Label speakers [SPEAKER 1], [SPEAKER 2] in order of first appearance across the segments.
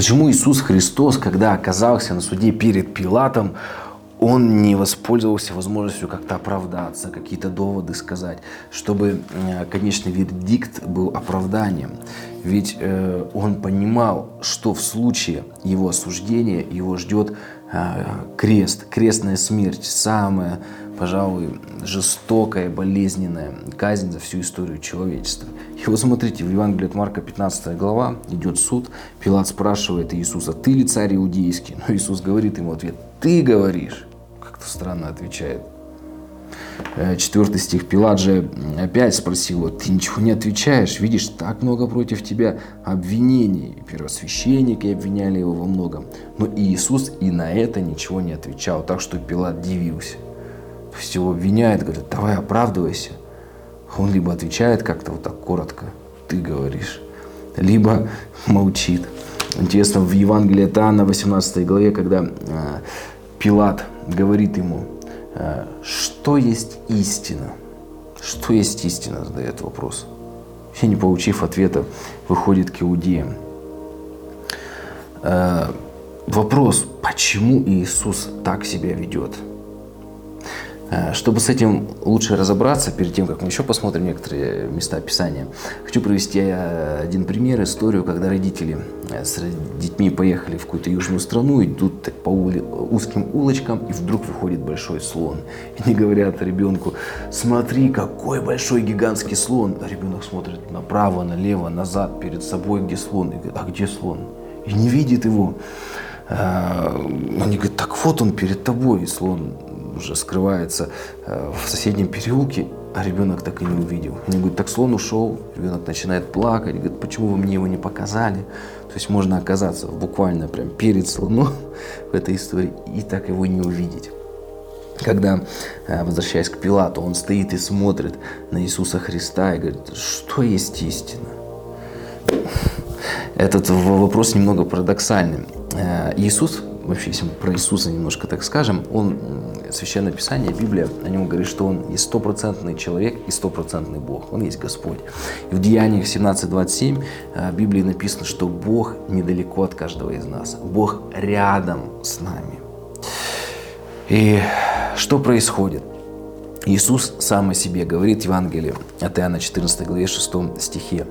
[SPEAKER 1] Почему Иисус Христос, когда оказался на суде перед Пилатом, он не воспользовался возможностью как-то оправдаться, какие-то доводы сказать, чтобы э, конечный вердикт был оправданием. Ведь э, он понимал, что в случае его осуждения его ждет э, крест, крестная смерть, самая, пожалуй, жестокая, болезненная казнь за всю историю человечества. И вот смотрите, в Евангелии от Марка 15 глава идет суд, Пилат спрашивает Иисуса, ты ли царь иудейский? Но Иисус говорит ему ответ, ты говоришь как-то странно отвечает. Э, четвертый стих. Пилат же опять спросил его, ты ничего не отвечаешь, видишь, так много против тебя обвинений. Первосвященники обвиняли его во многом. Но Иисус и на это ничего не отвечал, так что Пилат дивился. То есть его обвиняют, говорят, давай оправдывайся. Он либо отвечает как-то вот так коротко, ты говоришь, либо молчит. Интересно, в Евангелии от Иоанна, 18 главе, когда э, Пилат говорит ему, «Э, что есть истина? Что есть истина, задает вопрос. И не получив ответа, выходит к иудеям. Э, вопрос, почему Иисус так себя ведет? Э, чтобы с этим лучше разобраться, перед тем, как мы еще посмотрим некоторые места Писания, хочу провести э, один пример, историю, когда родители э, с детьми поехали в какую-то южную страну, идут по узким улочкам, и вдруг выходит большой слон. И они говорят ребенку, смотри, какой большой гигантский слон. А ребенок смотрит направо, налево, назад, перед собой, где слон. И говорит, а где слон? И не видит его. Они говорят, так вот он перед тобой, слон уже скрывается э, в соседнем переулке, а ребенок так и не увидел. Они говорят, так слон ушел, ребенок начинает плакать, говорит, почему вы мне его не показали? То есть можно оказаться буквально прям перед слоном в этой истории и так его не увидеть. Когда, э, возвращаясь к Пилату, он стоит и смотрит на Иисуса Христа и говорит, что есть истина? Этот вопрос немного парадоксальный. Э, Иисус вообще, если мы про Иисуса немножко так скажем, он, Священное Писание, Библия, о нем говорит, что он и стопроцентный человек, и стопроцентный Бог. Он есть Господь. И в Деяниях 17.27 э, в Библии написано, что Бог недалеко от каждого из нас. Бог рядом с нами. И что происходит? Иисус сам о себе говорит в Евангелии от Иоанна 14 главе 6 стихе.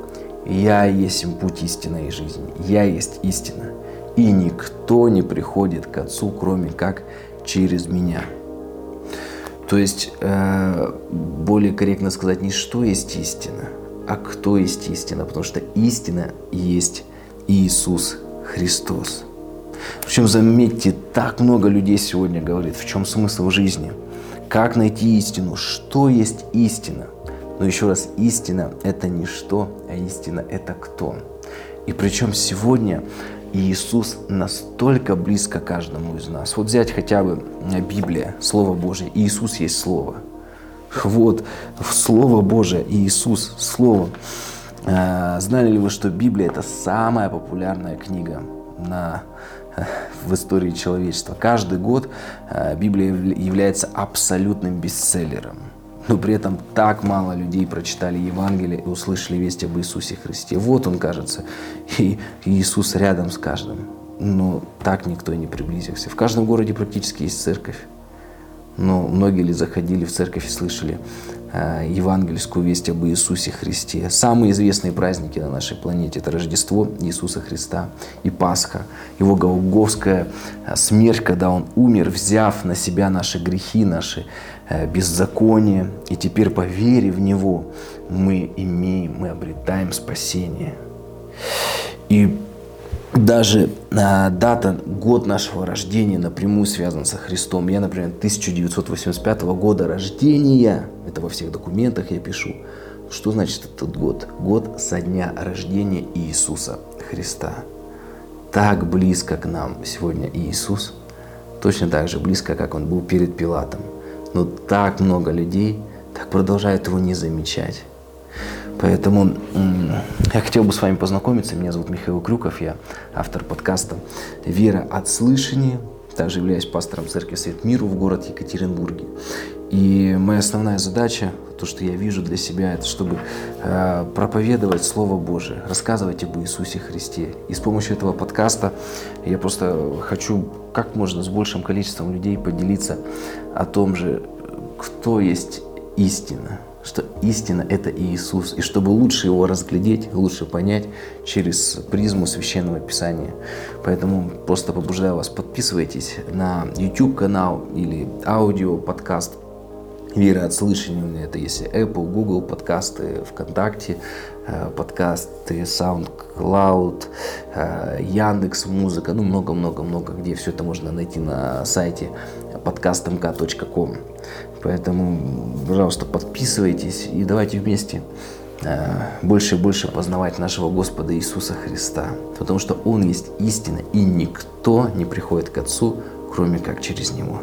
[SPEAKER 1] «Я есть путь истины и жизни. Я есть истина и никто не приходит к Отцу, кроме как через меня. То есть, э, более корректно сказать, не что есть истина, а кто есть истина, потому что истина есть Иисус Христос. Причем, заметьте, так много людей сегодня говорит, в чем смысл жизни, как найти истину, что есть истина. Но еще раз, истина – это не что, а истина – это кто. И причем сегодня и Иисус настолько близко каждому из нас. Вот взять хотя бы э, Библия, Слово Божье. Иисус есть Слово. Вот, Слово Божие, Иисус, Слово. Э, знали ли вы, что Библия это самая популярная книга на, э, в истории человечества? Каждый год Библия является абсолютным бестселлером но при этом так мало людей прочитали Евангелие и услышали весть об Иисусе Христе. Вот он, кажется, и Иисус рядом с каждым. Но так никто и не приблизился. В каждом городе практически есть церковь. Но многие ли заходили в церковь и слышали э, евангельскую весть об Иисусе Христе? Самые известные праздники на нашей планете – это Рождество Иисуса Христа и Пасха. Его голговская э, смерть, когда Он умер, взяв на себя наши грехи, наши беззаконие, и теперь по вере в Него мы имеем, мы обретаем спасение. И даже а, дата, год нашего рождения напрямую связан со Христом. Я, например, 1985 года рождения, это во всех документах я пишу. Что значит этот год? Год со дня рождения Иисуса Христа. Так близко к нам сегодня Иисус, точно так же близко, как Он был перед Пилатом. Но так много людей так продолжают его не замечать. Поэтому я хотел бы с вами познакомиться. Меня зовут Михаил Крюков, я автор подкаста «Вера от слышания». Также являюсь пастором церкви «Свет миру» в городе Екатеринбурге. И моя основная задача то, что я вижу для себя, это чтобы э, проповедовать Слово Божие, рассказывать об Иисусе Христе. И с помощью этого подкаста я просто хочу как можно с большим количеством людей поделиться о том же, кто есть истина, что истина – это Иисус, и чтобы лучше его разглядеть, лучше понять через призму Священного Писания. Поэтому просто побуждаю вас, подписывайтесь на YouTube-канал или аудио-подкаст Вера от слышания. Это есть Apple, Google подкасты, ВКонтакте э, подкасты, SoundCloud, э, Яндекс Музыка, ну много-много-много, где все это можно найти на сайте podcastmk.com. Поэтому, пожалуйста, подписывайтесь и давайте вместе э, больше и больше познавать нашего Господа Иисуса Христа. Потому что Он есть истина, и никто не приходит к Отцу, кроме как через Него.